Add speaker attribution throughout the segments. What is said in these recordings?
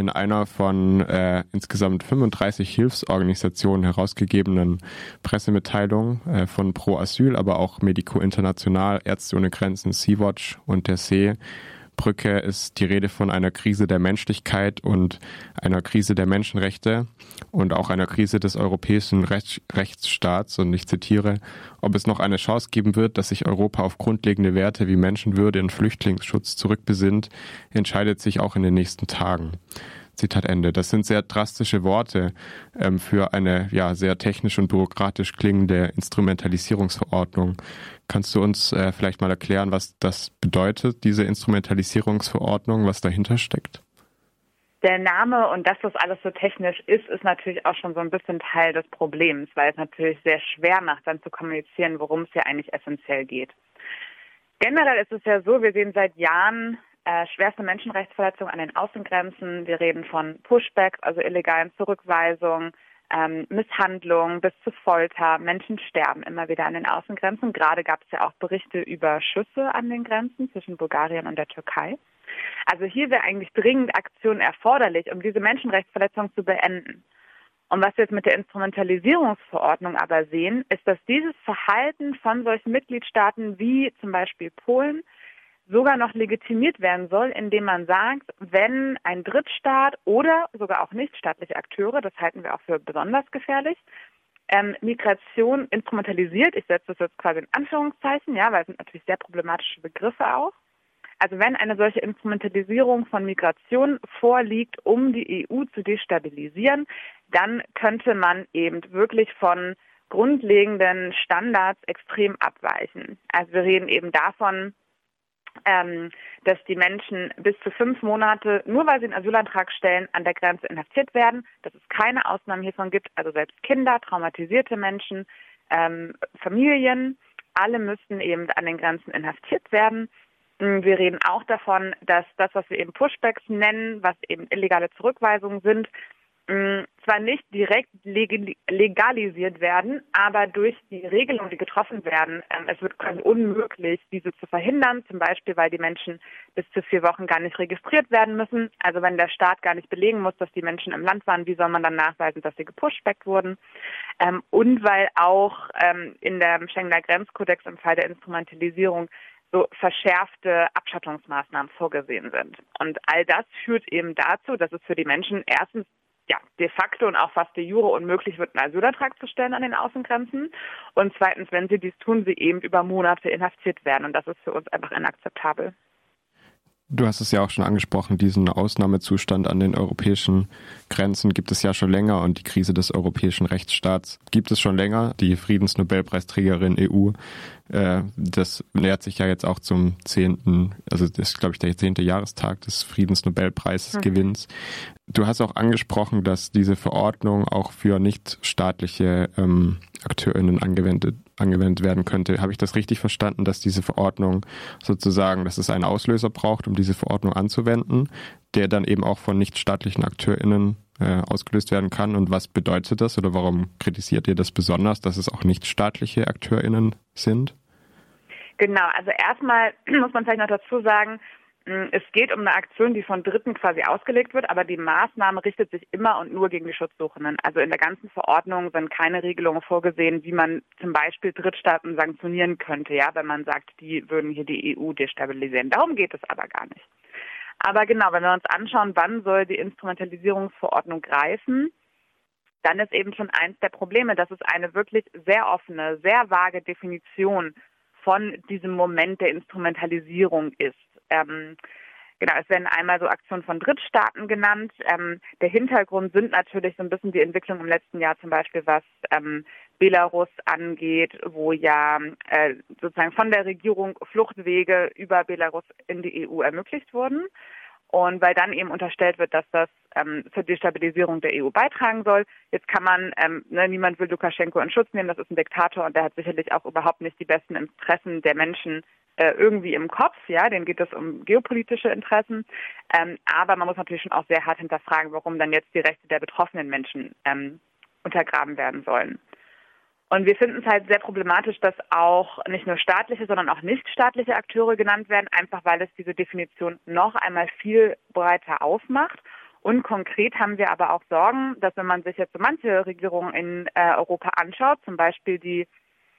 Speaker 1: in einer von äh, insgesamt 35 Hilfsorganisationen herausgegebenen Pressemitteilung äh, von Pro Asyl, aber auch Medico International, Ärzte ohne Grenzen, Sea-Watch und der See Brücke ist die Rede von einer Krise der Menschlichkeit und einer Krise der Menschenrechte und auch einer Krise des europäischen Rechts Rechtsstaats. Und ich zitiere, ob es noch eine Chance geben wird, dass sich Europa auf grundlegende Werte wie Menschenwürde und Flüchtlingsschutz zurückbesinnt, entscheidet sich auch in den nächsten Tagen. Zitat Ende. Das sind sehr drastische Worte ähm, für eine ja sehr technisch und bürokratisch klingende Instrumentalisierungsverordnung. Kannst du uns äh, vielleicht mal erklären, was das bedeutet, diese Instrumentalisierungsverordnung, was dahinter steckt?
Speaker 2: Der Name und dass das alles so technisch ist, ist natürlich auch schon so ein bisschen Teil des Problems, weil es natürlich sehr schwer macht, dann zu kommunizieren, worum es ja eigentlich essentiell geht. Generell ist es ja so, wir sehen seit Jahren äh, schwerste Menschenrechtsverletzungen an den Außengrenzen. Wir reden von Pushbacks, also illegalen Zurückweisungen, ähm, Misshandlungen bis zu Folter. Menschen sterben immer wieder an den Außengrenzen. Gerade gab es ja auch Berichte über Schüsse an den Grenzen zwischen Bulgarien und der Türkei. Also hier wäre eigentlich dringend Aktion erforderlich, um diese Menschenrechtsverletzungen zu beenden. Und was wir jetzt mit der Instrumentalisierungsverordnung aber sehen, ist, dass dieses Verhalten von solchen Mitgliedstaaten wie zum Beispiel Polen sogar noch legitimiert werden soll, indem man sagt, wenn ein Drittstaat oder sogar auch nichtstaatliche Akteure, das halten wir auch für besonders gefährlich, ähm, Migration instrumentalisiert, ich setze das jetzt quasi in Anführungszeichen, ja, weil es sind natürlich sehr problematische Begriffe auch. Also wenn eine solche Instrumentalisierung von Migration vorliegt, um die EU zu destabilisieren, dann könnte man eben wirklich von grundlegenden Standards extrem abweichen. Also wir reden eben davon, ähm, dass die Menschen bis zu fünf Monate, nur weil sie einen Asylantrag stellen, an der Grenze inhaftiert werden, dass es keine Ausnahmen hiervon gibt, also selbst Kinder, traumatisierte Menschen, ähm, Familien, alle müssten eben an den Grenzen inhaftiert werden. Mm, wir reden auch davon, dass das, was wir eben Pushbacks nennen, was eben illegale Zurückweisungen sind, Mm, zwar nicht direkt legalisiert werden, aber durch die Regelungen, die getroffen werden, ähm, es wird unmöglich, diese zu verhindern, zum Beispiel, weil die Menschen bis zu vier Wochen gar nicht registriert werden müssen. Also wenn der Staat gar nicht belegen muss, dass die Menschen im Land waren, wie soll man dann nachweisen, dass sie gepushbackt wurden? Ähm, und weil auch ähm, in der Schengener Grenzkodex im Fall der Instrumentalisierung so verschärfte Abschattungsmaßnahmen vorgesehen sind. Und all das führt eben dazu, dass es für die Menschen erstens ja, de facto und auch fast de jure unmöglich wird, einen Asylantrag zu stellen an den Außengrenzen. Und zweitens, wenn sie dies tun, sie eben über Monate inhaftiert werden. Und das ist für uns einfach inakzeptabel.
Speaker 1: Du hast es ja auch schon angesprochen, diesen Ausnahmezustand an den europäischen Grenzen gibt es ja schon länger und die Krise des europäischen Rechtsstaats gibt es schon länger. Die Friedensnobelpreisträgerin EU, äh, das nähert sich ja jetzt auch zum zehnten, also das ist glaube ich der zehnte Jahrestag des Friedensnobelpreises mhm. Gewinns. Du hast auch angesprochen, dass diese Verordnung auch für nichtstaatliche ähm, AkteurInnen angewendet angewendet werden könnte. Habe ich das richtig verstanden, dass diese Verordnung sozusagen, dass es einen Auslöser braucht, um diese Verordnung anzuwenden, der dann eben auch von nichtstaatlichen AkteurInnen äh, ausgelöst werden kann? Und was bedeutet das oder warum kritisiert ihr das besonders, dass es auch nichtstaatliche AkteurInnen sind?
Speaker 2: Genau, also erstmal muss man vielleicht noch dazu sagen, es geht um eine Aktion, die von Dritten quasi ausgelegt wird, aber die Maßnahme richtet sich immer und nur gegen die Schutzsuchenden. Also in der ganzen Verordnung sind keine Regelungen vorgesehen, wie man zum Beispiel Drittstaaten sanktionieren könnte, ja, wenn man sagt, die würden hier die EU destabilisieren. Darum geht es aber gar nicht. Aber genau, wenn wir uns anschauen, wann soll die Instrumentalisierungsverordnung greifen, dann ist eben schon eins der Probleme, dass es eine wirklich sehr offene, sehr vage Definition von diesem Moment der Instrumentalisierung ist. Ähm, Genau, es werden einmal so Aktionen von Drittstaaten genannt. Ähm, der Hintergrund sind natürlich so ein bisschen die Entwicklung im letzten Jahr, zum Beispiel was ähm, Belarus angeht, wo ja äh, sozusagen von der Regierung Fluchtwege über Belarus in die EU ermöglicht wurden. Und weil dann eben unterstellt wird, dass das ähm, zur Destabilisierung der EU beitragen soll. Jetzt kann man, ähm, ne, niemand will Lukaschenko in Schutz nehmen, das ist ein Diktator und der hat sicherlich auch überhaupt nicht die besten Interessen der Menschen äh, irgendwie im Kopf, ja, denen geht es um geopolitische Interessen. Ähm, aber man muss natürlich schon auch sehr hart hinterfragen, warum dann jetzt die Rechte der betroffenen Menschen ähm, untergraben werden sollen. Und wir finden es halt sehr problematisch, dass auch nicht nur staatliche, sondern auch nichtstaatliche Akteure genannt werden, einfach weil es diese Definition noch einmal viel breiter aufmacht Und konkret haben wir aber auch Sorgen, dass wenn man sich jetzt so manche Regierungen in äh, Europa anschaut, zum Beispiel die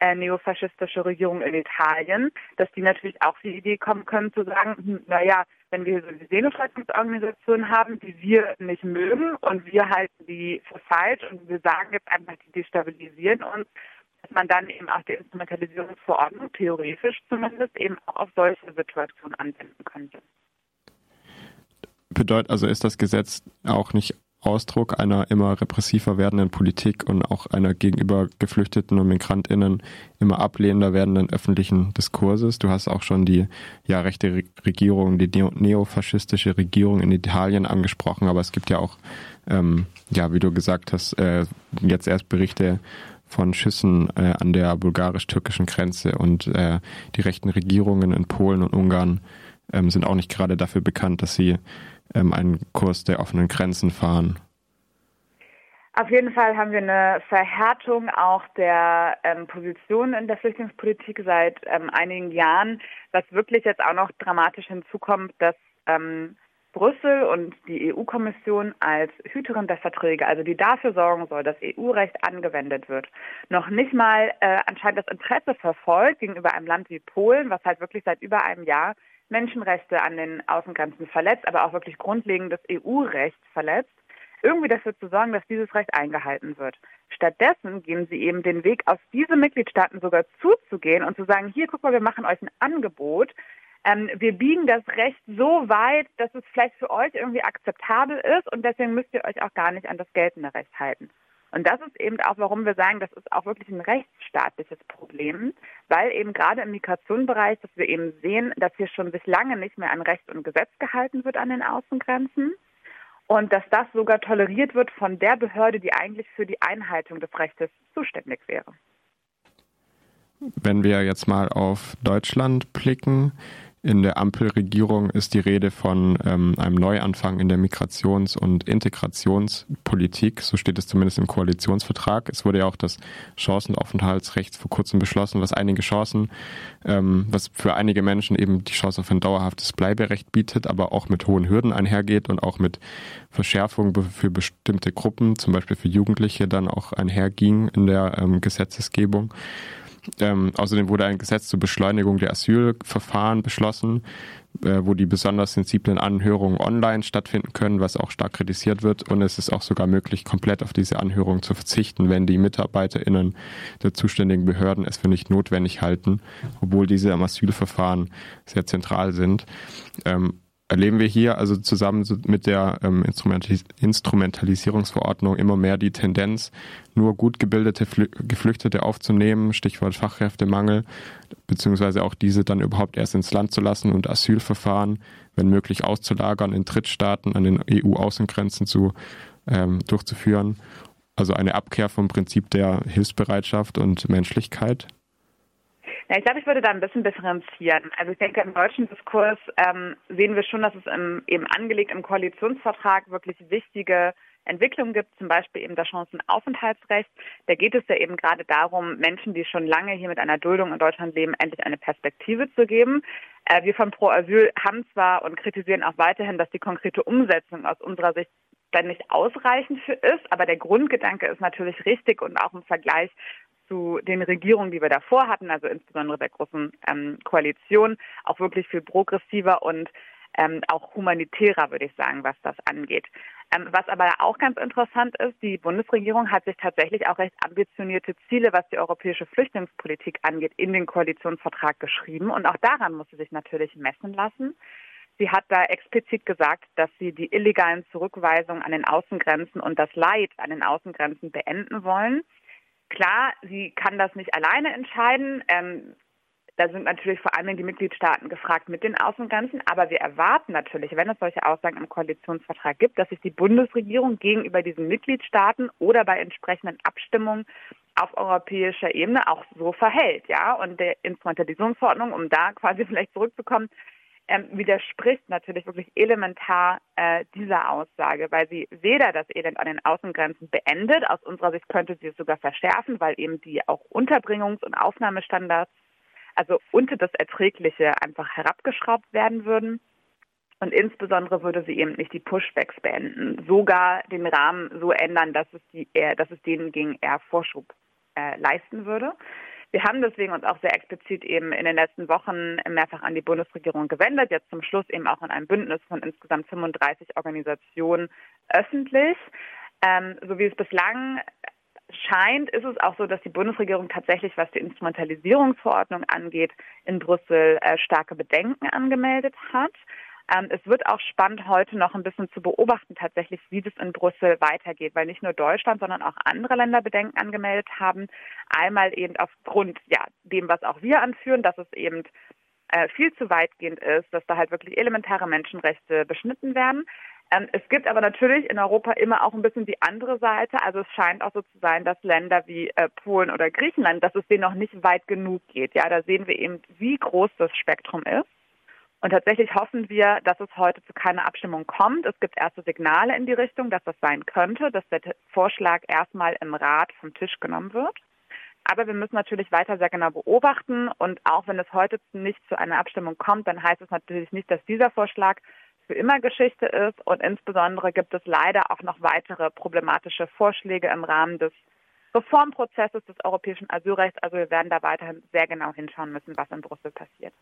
Speaker 2: äh, neofaschistische Regierung in Italien, dass die natürlich auch die Idee kommen können zu sagen, hm, naja, wenn wir so eine Seenotrettungsorganisation haben, die wir nicht mögen und wir halten die für falsch und wir sagen jetzt einfach, die destabilisieren uns, dass man dann eben auch die Instrumentalisierungsverordnung theoretisch zumindest eben auch auf solche Situationen anwenden könnte.
Speaker 1: Bedeutet also ist das Gesetz auch nicht Ausdruck einer immer repressiver werdenden Politik und auch einer gegenüber Geflüchteten und MigrantInnen immer ablehnender werdenden öffentlichen Diskurses. Du hast auch schon die ja rechte Regierung, die neofaschistische Regierung in Italien angesprochen, aber es gibt ja auch, ähm, ja, wie du gesagt hast, äh, jetzt erst Berichte von Schüssen äh, an der bulgarisch-türkischen Grenze und äh, die rechten Regierungen in Polen und Ungarn ähm, sind auch nicht gerade dafür bekannt, dass sie ähm, einen Kurs der offenen Grenzen fahren.
Speaker 2: Auf jeden Fall haben wir eine Verhärtung auch der ähm, Position in der Flüchtlingspolitik seit ähm, einigen Jahren, was wirklich jetzt auch noch dramatisch hinzukommt, dass ähm, Brüssel und die EU-Kommission als Hüterin der Verträge, also die dafür sorgen soll, dass EU-Recht angewendet wird, noch nicht mal äh, anscheinend das Interesse verfolgt gegenüber einem Land wie Polen, was halt wirklich seit über einem Jahr Menschenrechte an den Außengrenzen verletzt, aber auch wirklich grundlegendes EU-Recht verletzt, irgendwie dafür zu sorgen, dass dieses Recht eingehalten wird. Stattdessen gehen sie eben den Weg, auf diese Mitgliedstaaten sogar zuzugehen und zu sagen, hier, guck mal, wir machen euch ein Angebot, ähm, wir biegen das Recht so weit, dass es vielleicht für euch irgendwie akzeptabel ist und deswegen müsst ihr euch auch gar nicht an das geltende Recht halten. Und das ist eben auch, warum wir sagen, das ist auch wirklich ein rechtsstaatliches Problem, weil eben gerade im Migrationsbereich, dass wir eben sehen, dass hier schon sich lange nicht mehr an Recht und Gesetz gehalten wird an den Außengrenzen und dass das sogar toleriert wird von der Behörde, die eigentlich für die Einhaltung des Rechtes zuständig wäre.
Speaker 1: Wenn wir jetzt mal auf Deutschland blicken, in der Ampelregierung ist die Rede von ähm, einem Neuanfang in der Migrations- und Integrationspolitik. So steht es zumindest im Koalitionsvertrag. Es wurde ja auch das Chancenaufenthaltsrecht vor kurzem beschlossen, was einige Chancen, ähm, was für einige Menschen eben die Chance auf ein dauerhaftes Bleiberecht bietet, aber auch mit hohen Hürden einhergeht und auch mit Verschärfungen für bestimmte Gruppen, zum Beispiel für Jugendliche, dann auch einherging in der ähm, Gesetzesgebung. Ähm, außerdem wurde ein Gesetz zur Beschleunigung der Asylverfahren beschlossen, äh, wo die besonders sensiblen Anhörungen online stattfinden können, was auch stark kritisiert wird. Und es ist auch sogar möglich, komplett auf diese Anhörung zu verzichten, wenn die MitarbeiterInnen der zuständigen Behörden es für nicht notwendig halten, obwohl diese am Asylverfahren sehr zentral sind. Ähm, erleben wir hier also zusammen mit der ähm, Instrumentalisierungsverordnung immer mehr die Tendenz, nur gut gebildete Flü Geflüchtete aufzunehmen, Stichwort Fachkräftemangel, beziehungsweise auch diese dann überhaupt erst ins Land zu lassen und Asylverfahren, wenn möglich, auszulagern in Drittstaaten an den EU-Außengrenzen zu ähm, durchzuführen. Also eine Abkehr vom Prinzip der Hilfsbereitschaft und Menschlichkeit.
Speaker 2: Ja, ich glaube, ich würde da ein bisschen differenzieren. Also ich denke, im deutschen Diskurs ähm, sehen wir schon, dass es im, eben angelegt im Koalitionsvertrag wirklich wichtige Entwicklungen gibt, zum Beispiel eben das Chancenaufenthaltsrecht. Da geht es ja eben gerade darum, Menschen, die schon lange hier mit einer Duldung in Deutschland leben, endlich eine Perspektive zu geben. Äh, wir von Pro Asyl haben zwar und kritisieren auch weiterhin, dass die konkrete Umsetzung aus unserer Sicht dann nicht ausreichend für ist, aber der Grundgedanke ist natürlich richtig und auch im Vergleich zu den Regierungen, die wir davor hatten, also insbesondere der großen ähm, Koalition, auch wirklich viel progressiver und ähm, auch humanitärer, würde ich sagen, was das angeht. Ähm, was aber auch ganz interessant ist, die Bundesregierung hat sich tatsächlich auch recht ambitionierte Ziele, was die europäische Flüchtlingspolitik angeht, in den Koalitionsvertrag geschrieben. Und auch daran muss sie sich natürlich messen lassen. Sie hat da explizit gesagt, dass sie die illegalen Zurückweisungen an den Außengrenzen und das Leid an den Außengrenzen beenden wollen. Klar, sie kann das nicht alleine entscheiden. Ähm, da sind natürlich vor allem die Mitgliedstaaten gefragt mit den Außengrenzen. Aber wir erwarten natürlich, wenn es solche Aussagen im Koalitionsvertrag gibt, dass sich die Bundesregierung gegenüber diesen Mitgliedstaaten oder bei entsprechenden Abstimmungen auf europäischer Ebene auch so verhält. Ja, und der Instrumentalisierungsverordnung, um da quasi vielleicht zurückzukommen, ähm, widerspricht natürlich wirklich elementar äh, dieser Aussage, weil sie weder das Elend an den Außengrenzen beendet, aus unserer Sicht könnte sie es sogar verschärfen, weil eben die auch Unterbringungs- und Aufnahmestandards, also unter das Erträgliche einfach herabgeschraubt werden würden. Und insbesondere würde sie eben nicht die Pushbacks beenden, sogar den Rahmen so ändern, dass es, die, eher, dass es denen gegen eher Vorschub äh, leisten würde. Wir haben deswegen uns auch sehr explizit eben in den letzten Wochen mehrfach an die Bundesregierung gewendet, jetzt zum Schluss eben auch in einem Bündnis von insgesamt 35 Organisationen öffentlich. Ähm, so wie es bislang scheint, ist es auch so, dass die Bundesregierung tatsächlich, was die Instrumentalisierungsverordnung angeht, in Brüssel äh, starke Bedenken angemeldet hat. Ähm, es wird auch spannend, heute noch ein bisschen zu beobachten, tatsächlich, wie das in Brüssel weitergeht, weil nicht nur Deutschland, sondern auch andere Länder Bedenken angemeldet haben. Einmal eben aufgrund ja, dem, was auch wir anführen, dass es eben äh, viel zu weitgehend ist, dass da halt wirklich elementare Menschenrechte beschnitten werden. Ähm, es gibt aber natürlich in Europa immer auch ein bisschen die andere Seite. Also es scheint auch so zu sein, dass Länder wie äh, Polen oder Griechenland, dass es denen noch nicht weit genug geht. Ja, da sehen wir eben, wie groß das Spektrum ist. Und tatsächlich hoffen wir, dass es heute zu keiner Abstimmung kommt. Es gibt erste Signale in die Richtung, dass das sein könnte, dass der Vorschlag erstmal im Rat vom Tisch genommen wird. Aber wir müssen natürlich weiter sehr genau beobachten. Und auch wenn es heute nicht zu einer Abstimmung kommt, dann heißt es natürlich nicht, dass dieser Vorschlag für immer Geschichte ist. Und insbesondere gibt es leider auch noch weitere problematische Vorschläge im Rahmen des Reformprozesses des europäischen Asylrechts. Also wir werden da weiterhin sehr genau hinschauen müssen, was in Brüssel passiert.